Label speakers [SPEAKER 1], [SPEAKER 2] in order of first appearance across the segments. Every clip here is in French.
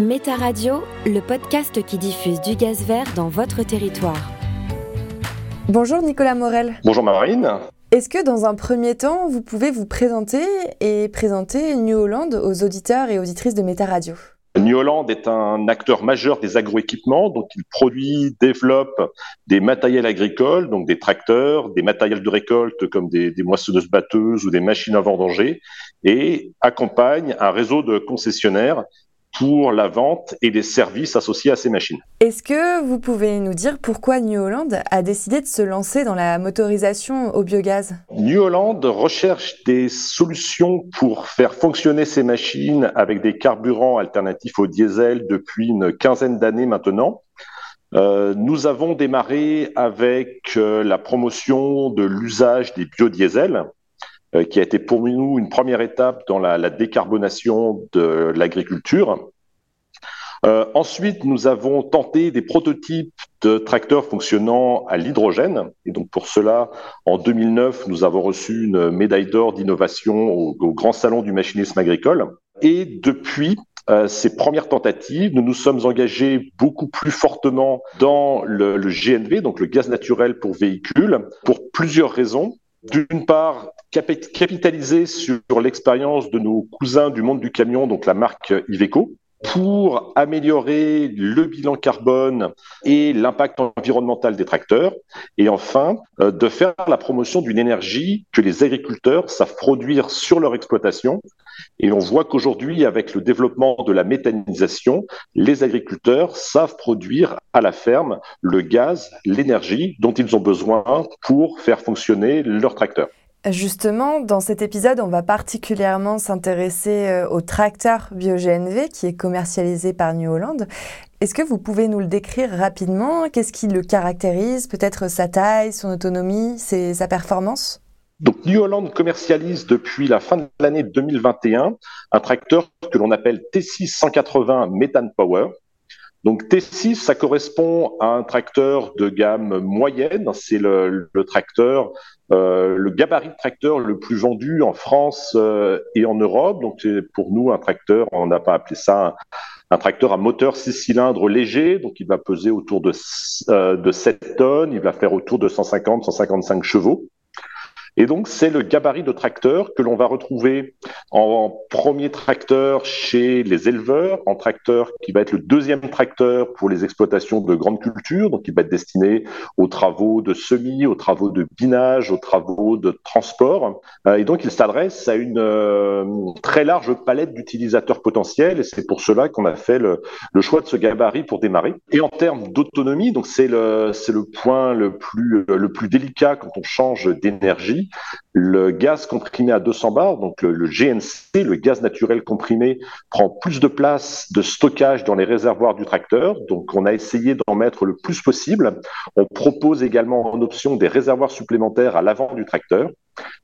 [SPEAKER 1] Méta Radio, le podcast qui diffuse du gaz vert dans votre territoire.
[SPEAKER 2] Bonjour Nicolas Morel.
[SPEAKER 3] Bonjour Marine.
[SPEAKER 2] Est-ce que dans un premier temps, vous pouvez vous présenter et présenter New Holland aux auditeurs et auditrices de Méta Radio?
[SPEAKER 3] New Holland est un acteur majeur des agroéquipements, donc il produit, développe des matériels agricoles, donc des tracteurs, des matériels de récolte comme des, des moissonneuses batteuses ou des machines à vendanger, et accompagne un réseau de concessionnaires pour la vente et les services associés à ces machines.
[SPEAKER 2] Est-ce que vous pouvez nous dire pourquoi New Holland a décidé de se lancer dans la motorisation au biogaz?
[SPEAKER 3] New Holland recherche des solutions pour faire fonctionner ces machines avec des carburants alternatifs au diesel depuis une quinzaine d'années maintenant. Euh, nous avons démarré avec euh, la promotion de l'usage des biodiesels, qui a été pour nous une première étape dans la, décarbonation de l'agriculture. Euh, ensuite, nous avons tenté des prototypes de tracteurs fonctionnant à l'hydrogène. Et donc pour cela, en 2009, nous avons reçu une médaille d'or d'innovation au, Grand Salon du machinisme agricole. Et depuis euh, ces premières tentatives, nous nous sommes engagés beaucoup plus fortement dans le GNV, donc le gaz naturel pour véhicules, pour plusieurs raisons. D'une part, capitaliser sur l'expérience de nos cousins du monde du camion, donc la marque Iveco, pour améliorer le bilan carbone et l'impact environnemental des tracteurs. Et enfin, euh, de faire la promotion d'une énergie que les agriculteurs savent produire sur leur exploitation. Et on voit qu'aujourd'hui, avec le développement de la méthanisation, les agriculteurs savent produire à la ferme le gaz, l'énergie dont ils ont besoin pour faire fonctionner leurs tracteurs.
[SPEAKER 2] Justement, dans cet épisode, on va particulièrement s'intéresser euh, au tracteur BioGNV qui est commercialisé par New Holland. Est-ce que vous pouvez nous le décrire rapidement? Qu'est-ce qui le caractérise? Peut-être sa taille, son autonomie, sa performance?
[SPEAKER 3] Donc, New Holland commercialise depuis la fin de l'année 2021 un tracteur que l'on appelle T6 180 Methane Power. Donc T6, ça correspond à un tracteur de gamme moyenne. C'est le, tracteur, euh, le gabarit de tracteur le plus vendu en France euh, et en Europe. Donc pour nous un tracteur, on n'a pas appelé ça un, un, tracteur à moteur 6 cylindres léger. Donc il va peser autour de, euh, de 7 tonnes, il va faire autour de 150-155 chevaux. Et donc, c'est le gabarit de tracteur que l'on va retrouver en premier tracteur chez les éleveurs, en tracteur qui va être le deuxième tracteur pour les exploitations de grandes cultures, donc il va être destiné aux travaux de semis, aux travaux de binage, aux travaux de transport. Euh, et donc, il s'adresse à une euh, très large palette d'utilisateurs potentiels, et c'est pour cela qu'on a fait le, choix de ce gabarit pour démarrer. Et en termes d'autonomie, donc c'est le, point le plus délicat quand on change d'énergie le gaz comprimé à 200 bars, donc le, le, GNC, le gaz naturel comprimé, prend plus de place de stockage dans les réservoirs du tracteur. Donc, on a essayé d'en mettre le plus possible. On propose également en option des réservoirs supplémentaires à l'avant du tracteur.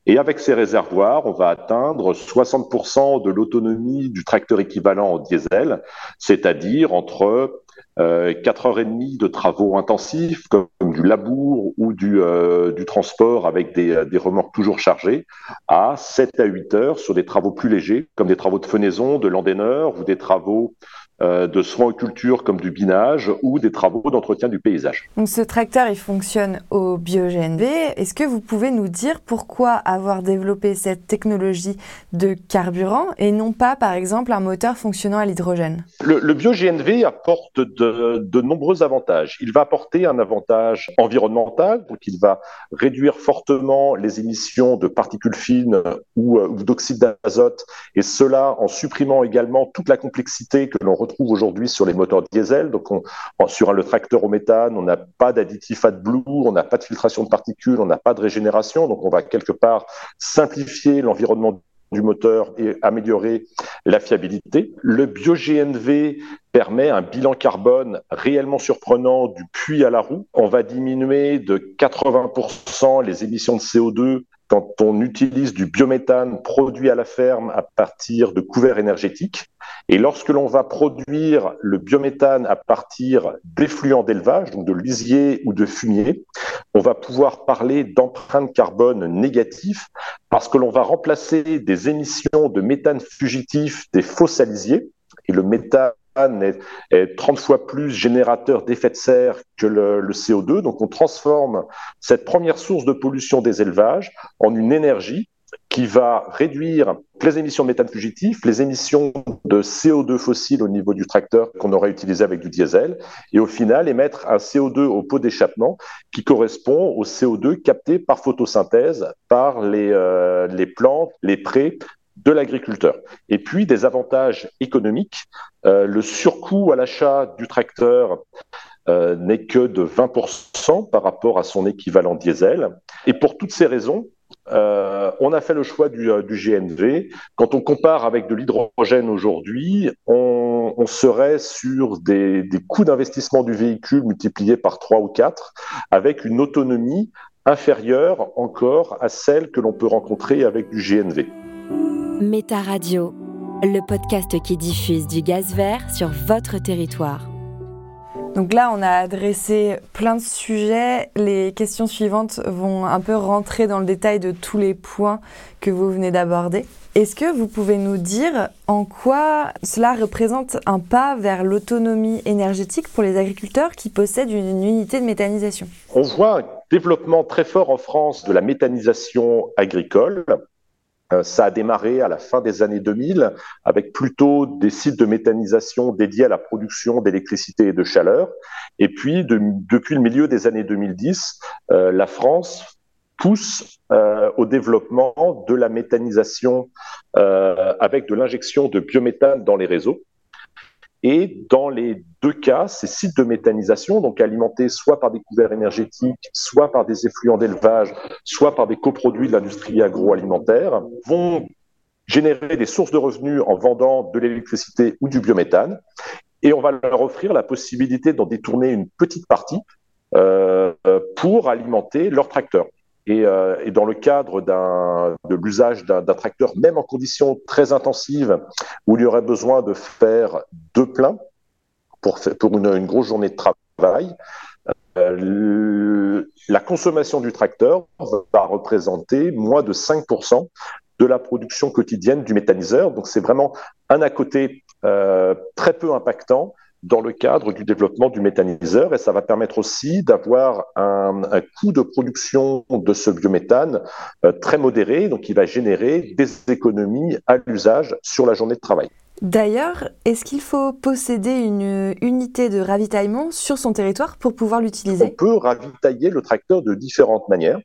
[SPEAKER 3] Et avec ces réservoirs, on va atteindre 60% de l'autonomie du tracteur équivalent en diesel, c'est-à-dire entre euh, 4h30 de travaux intensifs comme du labour ou du, euh, transport avec des, des, remorques toujours chargées à 7 à 8 heures sur des travaux plus légers comme des travaux de fenaison, de landéneur ou des travaux euh, de soins aux cultures comme du binage ou des travaux d'entretien du paysage.
[SPEAKER 2] Donc ce tracteur, il fonctionne au bio-GNV. Est-ce que vous pouvez nous dire pourquoi avoir développé cette technologie de carburant et non pas, par exemple, un moteur fonctionnant à l'hydrogène?
[SPEAKER 3] Le, le bio-GNV apporte de, de, nombreux avantages. Il va apporter un avantage environnemental, donc il va réduire fortement les émissions de particules fines ou, euh, ou d'oxyde d'azote, et cela en supprimant également toute la complexité que l'on retrouve retrouve aujourd'hui sur les moteurs diesel. Donc, on, sur le tracteur au méthane, on n'a pas d'additif AdBlue, on n'a pas de filtration de particules, on n'a pas de régénération. Donc, on va quelque part simplifier l'environnement du moteur et améliorer la fiabilité. Le bio-GNV permet un bilan carbone réellement surprenant du puits à la roue. On va diminuer de 80% les émissions de CO2 quand on utilise du biométhane produit à la ferme à partir de couverts énergétiques. Et lorsque l'on va produire le biométhane à partir d'effluents d'élevage, donc de lisier ou de fumier, on va pouvoir parler d'empreinte carbone négative parce que l'on va remplacer des émissions de méthane fugitif des faux. Et le méthane est, 30 fois plus générateur d'effet de serre que le, CO2. Donc on transforme cette première source de pollution des élevages en une énergie qui va réduire les émissions de méthane fugitif, les émissions de CO2 fossile au niveau du tracteur qu'on aurait utilisé avec du diesel, et au final émettre un CO2 au pot d'échappement qui correspond au CO2 capté par photosynthèse par les, euh, les plantes, les prés de l'agriculteur. Et puis des avantages économiques. Euh, le surcoût à l'achat du tracteur euh, n'est que de 20% par rapport à son équivalent diesel. Et pour toutes ces raisons, euh, on a fait le choix du, GNV. Quand on compare avec de l'hydrogène aujourd'hui, on, serait sur des, des coûts d'investissement du véhicule multipliés par 3 ou 4, avec une autonomie inférieure encore à celle que l'on peut rencontrer avec du GNV.
[SPEAKER 1] Méta Radio, le podcast qui diffuse du gaz vert sur votre territoire.
[SPEAKER 2] Donc là, on a adressé plein de sujets. Les questions suivantes vont un peu rentrer dans le détail de tous les points que vous venez d'aborder. Est-ce que vous pouvez nous dire en quoi cela représente un pas vers l'autonomie énergétique pour les agriculteurs qui possèdent une unité de méthanisation?
[SPEAKER 3] On voit un développement très fort en France de la méthanisation agricole. Euh, ça a démarré à la fin des années 2000 avec plutôt des sites de méthanisation dédiés à la production d'électricité et de chaleur. Et puis, depuis le milieu des années 2010, euh, la France pousse euh, au développement de la méthanisation avec de l'injection de biométhane dans les réseaux. Et dans les deux cas, ces sites de méthanisation, donc alimentés soit par des couverts énergétiques, soit par des effluents d'élevage, soit par des coproduits de l'industrie agroalimentaire, vont générer des sources de revenus en vendant de l'électricité ou du biométhane. Et on va leur offrir la possibilité d'en détourner une petite partie euh, pour alimenter leurs tracteurs. Euh, et, dans le cadre de l'usage d'un tracteur, même en conditions très intensives, où il y aurait besoin de faire deux pleins pour, une, grosse journée de travail, euh, la consommation du tracteur va représenter moins de 5% de la production quotidienne du méthaniseur. Donc c'est vraiment un à côté euh, très peu impactant dans le cadre du développement du méthaniseur et ça va permettre aussi d'avoir un, coût de production de ce biométhane euh, très modéré, donc il va générer des économies à l'usage sur la journée de travail.
[SPEAKER 2] D'ailleurs, est-ce qu'il faut posséder une unité de ravitaillement sur son territoire pour pouvoir l'utiliser?
[SPEAKER 3] On peut ravitailler le tracteur de différentes manières.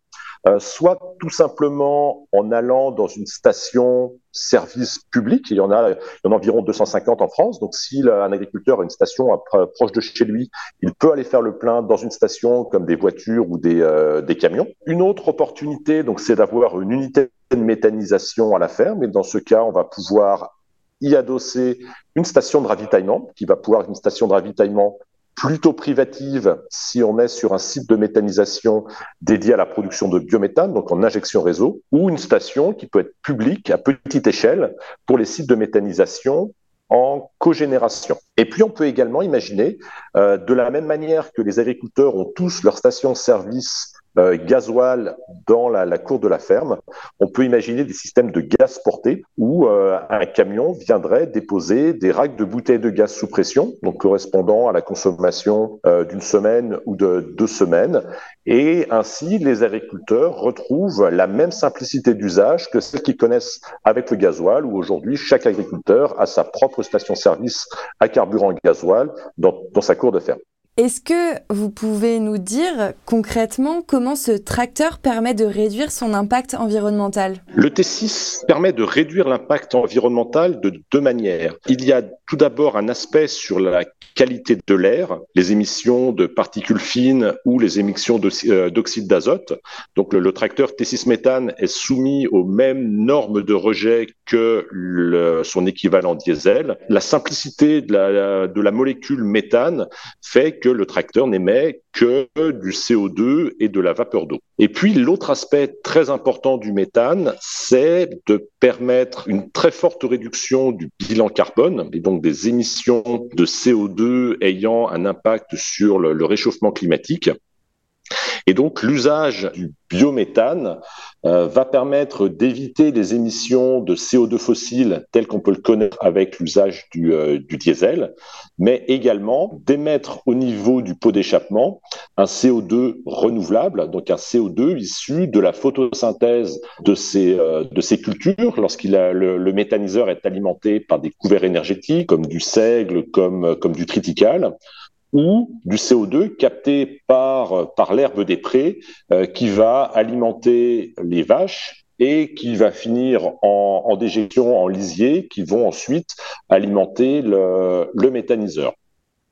[SPEAKER 3] Euh, soit tout simplement en allant dans une station service public. Il y en a, environ 250 en France. Donc, si un agriculteur a une station proche de chez lui, il peut aller faire le plein dans une station comme des voitures ou des, euh, des camions. Une autre opportunité, donc, c'est d'avoir une unité de méthanisation à la ferme. Et dans ce cas, on va pouvoir y adosser une station de ravitaillement qui va pouvoir une station de ravitaillement plutôt privative si on est sur un site de méthanisation dédié à la production de biométhane, donc en injection réseau, ou une station qui peut être publique à petite échelle pour les sites de méthanisation en cogénération. Et puis on peut également imaginer, euh, de la même manière que les agriculteurs ont tous leur station-service euh, gasoil dans la, cour de la ferme, on peut imaginer des systèmes de gaz porté où euh, un camion viendrait déposer des racks de bouteilles de gaz sous pression, donc correspondant à la consommation euh, d'une semaine ou de deux semaines. Et ainsi, les agriculteurs retrouvent la même simplicité d'usage que celle qu'ils connaissent avec le gasoil, où aujourd'hui, chaque agriculteur a sa propre station-service à carburant gasoil dans, dans sa cour de ferme.
[SPEAKER 2] Est-ce que vous pouvez nous dire concrètement comment ce tracteur permet de réduire son impact environnemental?
[SPEAKER 3] Le T6 permet de réduire l'impact environnemental de deux manières. Il y a tout d'abord un aspect sur la qualité de l'air, les émissions de particules fines ou les émissions euh, d'oxyde d'azote. Donc le, tracteur T6 méthane est soumis aux mêmes normes de rejet que son équivalent diesel. La simplicité de la molécule méthane fait que le tracteur n'émet que du CO2 et de la vapeur d'eau. Et puis l'autre aspect très important du méthane, c'est de permettre une très forte réduction du bilan carbone et donc des émissions de CO2 ayant un impact sur le, le réchauffement climatique. Et donc l'usage du biométhane euh, va permettre d'éviter les émissions de CO2 fossile telles qu'on peut le connaître avec l'usage du, euh, du, diesel, mais également d'émettre au niveau du pot d'échappement un CO2 renouvelable, donc un CO2 issu de la photosynthèse de ces, euh, de ces cultures lorsqu'il le, le, méthaniseur est alimenté par des couverts énergétiques comme du seigle, comme, comme du triticale ou du CO2 capté par, par l'herbe des prés euh, qui va alimenter les vaches et qui va finir en, en, déjection en lisier qui vont ensuite alimenter le, le méthaniseur.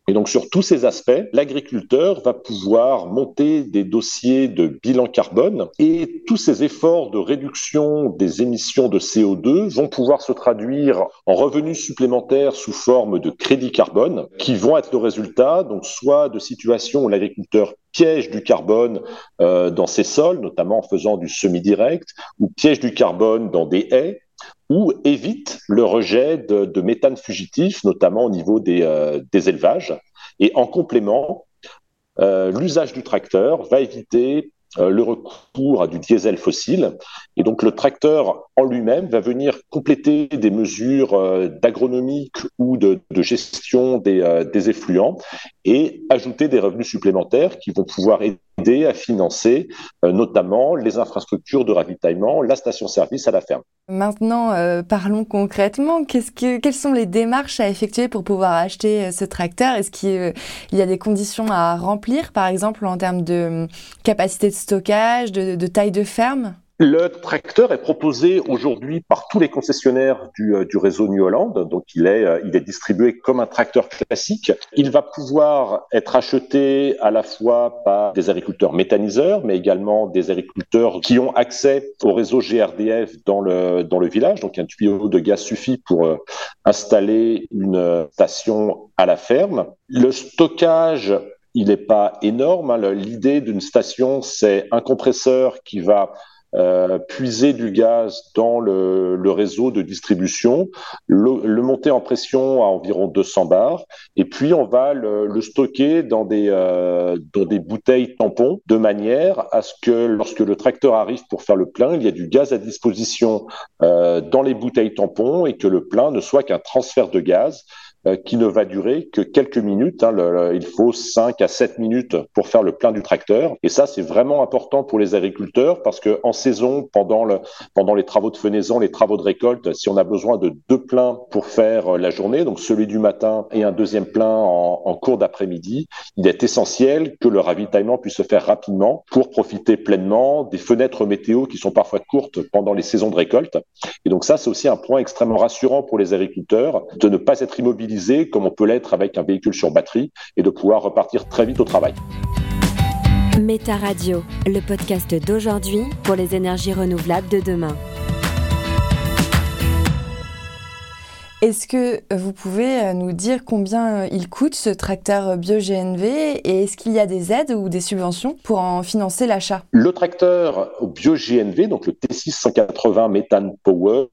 [SPEAKER 3] Et donc sur tous ces aspects, l'agriculteur va pouvoir monter des dossiers de bilan carbone et tous ces efforts de réduction des émissions de CO2 vont pouvoir se traduire en revenus supplémentaires sous forme de crédits carbone qui vont être le résultat donc soit de situations où l'agriculteur piège du carbone euh, dans ses sols, notamment en faisant du semi-direct, ou piège du carbone dans des haies, ou évite le rejet de, méthane fugitif, notamment au niveau des, euh, élevages. Et en complément, euh, l'usage du tracteur va éviter euh, le recours à du diesel fossile. Et donc le tracteur en lui-même va venir compléter des mesures d'agronomique ou de, gestion des, des, effluents et ajouter des revenus supplémentaires qui vont pouvoir aider à financer notamment les infrastructures de ravitaillement, la station-service à la ferme.
[SPEAKER 2] Maintenant, parlons concrètement. Quelles sont les démarches à effectuer pour pouvoir acheter ce tracteur? Est-ce qu'il y a des conditions à remplir, par exemple en termes de capacité de stockage, de, taille de ferme?
[SPEAKER 3] Le tracteur est proposé aujourd'hui par tous les concessionnaires du, euh, réseau New Holland, donc il est, euh, il est distribué comme un tracteur classique. Il va pouvoir être acheté à la fois par des agriculteurs méthaniseurs, mais également des agriculteurs qui ont accès au réseau GRDF dans le, dans le village. Donc un tuyau de gaz suffit pour euh, installer une station à la ferme. Le stockage il n'est pas énorme. Hein. L'idée d'une station, c'est un compresseur qui va euh, puiser du gaz dans le, réseau de distribution, le, monter en pression à environ 200 bars, et puis on va le, stocker dans des, euh, dans des bouteilles tampons, de manière à ce que lorsque le tracteur arrive pour faire le plein, il y a du gaz à disposition euh, dans les bouteilles tampons et que le plein ne soit qu'un transfert de gaz qui ne va durer que quelques minutes. Hein, le, il faut 5 à 7 minutes pour faire le plein du tracteur. Et ça, c'est vraiment important pour les agriculteurs parce que en saison, pendant, le, pendant les travaux de fenaison, les travaux de récolte, si on a besoin de deux pleins pour faire euh, la journée, donc celui du matin et un deuxième plein en, en cours d'après-midi, il est essentiel que le ravitaillement puisse se faire rapidement pour profiter pleinement des fenêtres météo qui sont parfois courtes pendant les saisons de récolte. Et donc ça, c'est aussi un point extrêmement rassurant pour les agriculteurs de ne pas être immobilisés comme on peut l'être avec un véhicule sur batterie et de pouvoir repartir très vite au travail.
[SPEAKER 1] Méta Radio, le podcast d'aujourd'hui pour les énergies renouvelables de demain.
[SPEAKER 2] Est-ce que vous pouvez euh, nous dire combien euh, il coûte ce tracteur bio-GNV et est-ce qu'il y a des aides ou des subventions pour en financer l'achat?
[SPEAKER 3] Le tracteur bio-GNV, donc le T6 180 Methane Power,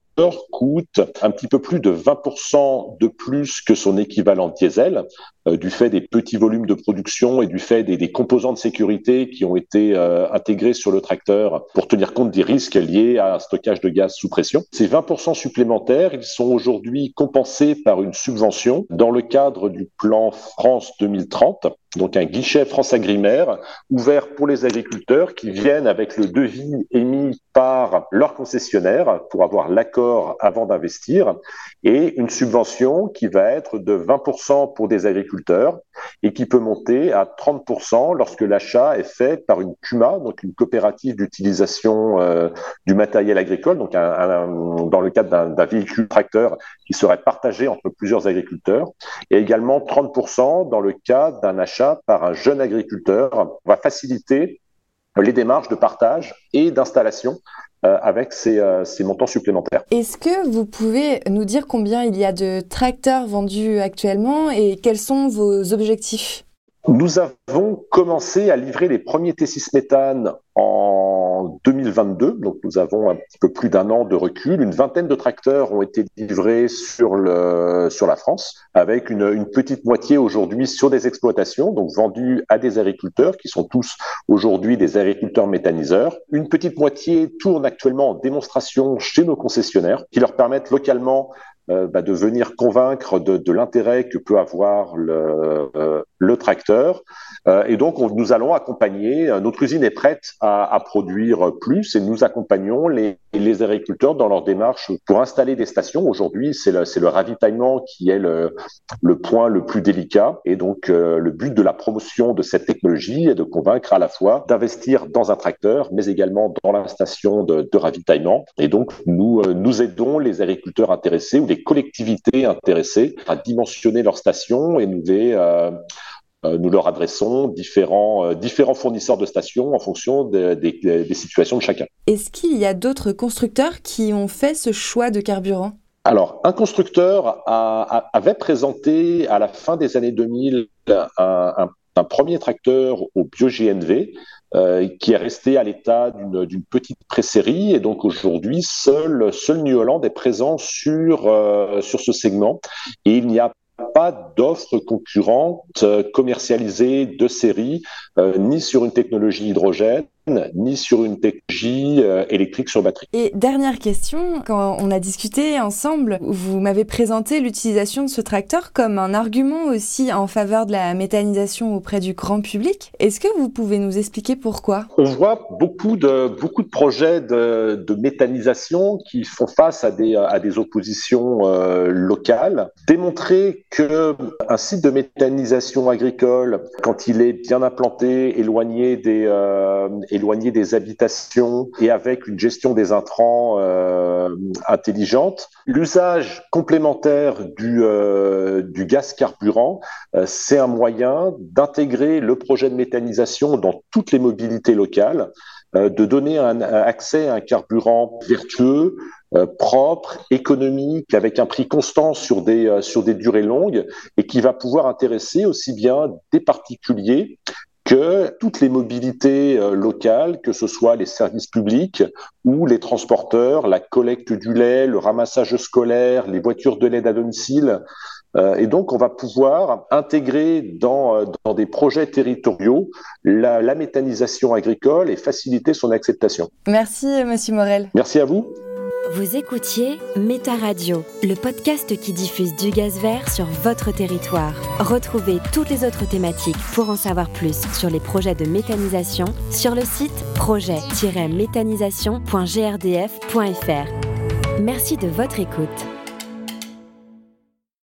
[SPEAKER 3] coûte un petit peu plus de 20% de plus que son équivalent diesel, euh, du fait des petits volumes de production et du fait des, composants de sécurité qui ont été euh, intégrés sur le tracteur pour tenir compte des risques liés à un stockage de gaz sous pression. Ces 20% supplémentaires, ils sont aujourd'hui compensés par une subvention dans le cadre du plan France 2030 donc un guichet France Agrimaire ouvert pour les agriculteurs qui viennent avec le devis émis par leur concessionnaire pour avoir l'accord avant d'investir et une subvention qui va être de 20% pour des agriculteurs et qui peut monter à 30% lorsque l'achat est fait par une CUMA, donc une coopérative d'utilisation euh, du matériel agricole, donc dans le cadre d'un véhicule tracteur qui serait partagé entre plusieurs agriculteurs, et également 30% dans le cas d'un achat par un jeune agriculteur. Va faciliter les démarches de partage et d'installation euh, avec ces, euh, ces, montants supplémentaires.
[SPEAKER 2] Est-ce que vous pouvez nous dire combien il y a de tracteurs vendus actuellement et quels sont vos objectifs?
[SPEAKER 3] Nous avons commencé à livrer les premiers T6 méthane en 2022, donc nous avons un peu plus d'un an de recul. Une vingtaine de tracteurs ont été livrés sur, la France, avec une, petite moitié aujourd'hui sur des exploitations, donc vendus à des agriculteurs qui sont tous aujourd'hui des agriculteurs méthaniseurs. Une petite moitié tourne actuellement en démonstration chez nos concessionnaires, qui leur permettent localement euh, bah, de venir convaincre de, l'intérêt que peut avoir le, euh, le tracteur. Euh, et donc, on, nous allons accompagner, notre usine est prête à, produire plus et nous accompagnons les, agriculteurs dans leur démarche pour installer des stations. Aujourd'hui, c'est le, le, ravitaillement qui est le, point le plus délicat. Et donc, le but de la promotion de cette technologie est de convaincre à la fois d'investir dans un tracteur, mais également dans la station de, ravitaillement. Et donc, nous, nous aidons les agriculteurs intéressés ou les collectivités intéressées à dimensionner leurs stations et nous les euh, euh, nous leur adressons différents, euh, différents fournisseurs de stations en fonction des, des, des situations de chacun.
[SPEAKER 2] Est-ce qu'il y a d'autres constructeurs qui ont fait ce choix de carburant?
[SPEAKER 3] Alors, un constructeur a, a, avait présenté à la fin des années 2000 un, un, un premier tracteur au bio-GNV euh, qui est resté à l'état d'une petite presserie. Et donc aujourd'hui, seul, seul New Holland est présent sur, euh, sur ce segment. Et il n'y a pas d'offres concurrentes euh, commercialisées de série, euh, ni sur une technologie hydrogène, ni sur une technologie euh, électrique sur batterie.
[SPEAKER 2] Et dernière question, quand on a discuté ensemble, vous m'avez présenté l'utilisation de ce tracteur comme un argument aussi en faveur de la méthanisation auprès du grand public. Est-ce que vous pouvez nous expliquer pourquoi?
[SPEAKER 3] On voit beaucoup de, beaucoup de projets de, de méthanisation qui font face à des, à des oppositions euh, locales. Démontrer que un site de méthanisation agricole, quand il est bien implanté, éloigné des, euh, éloigné des habitations et avec une gestion des intrants euh, intelligente. L'usage complémentaire du, euh, du gaz carburant, euh, c'est un moyen d'intégrer le projet de méthanisation dans toutes les mobilités locales, de donner un, accès à un carburant vertueux, propre, économique, avec un prix constant sur des, sur des durées longues et qui va pouvoir intéresser aussi bien des particuliers que toutes les mobilités euh, locales, que ce soit les services publics ou les transporteurs, la collecte du lait, le ramassage scolaire, les voitures de l'aide à domicile, euh, et donc, on va pouvoir intégrer dans, euh, dans des projets territoriaux la, la méthanisation agricole et faciliter son acceptation.
[SPEAKER 2] Merci, Monsieur Morel.
[SPEAKER 3] Merci à vous.
[SPEAKER 1] Vous écoutiez Méta Radio, le podcast qui diffuse du gaz vert sur votre territoire. Retrouvez toutes les autres thématiques pour en savoir plus sur les projets de méthanisation sur le site projet-méthanisation.grdf.fr. Merci de votre écoute.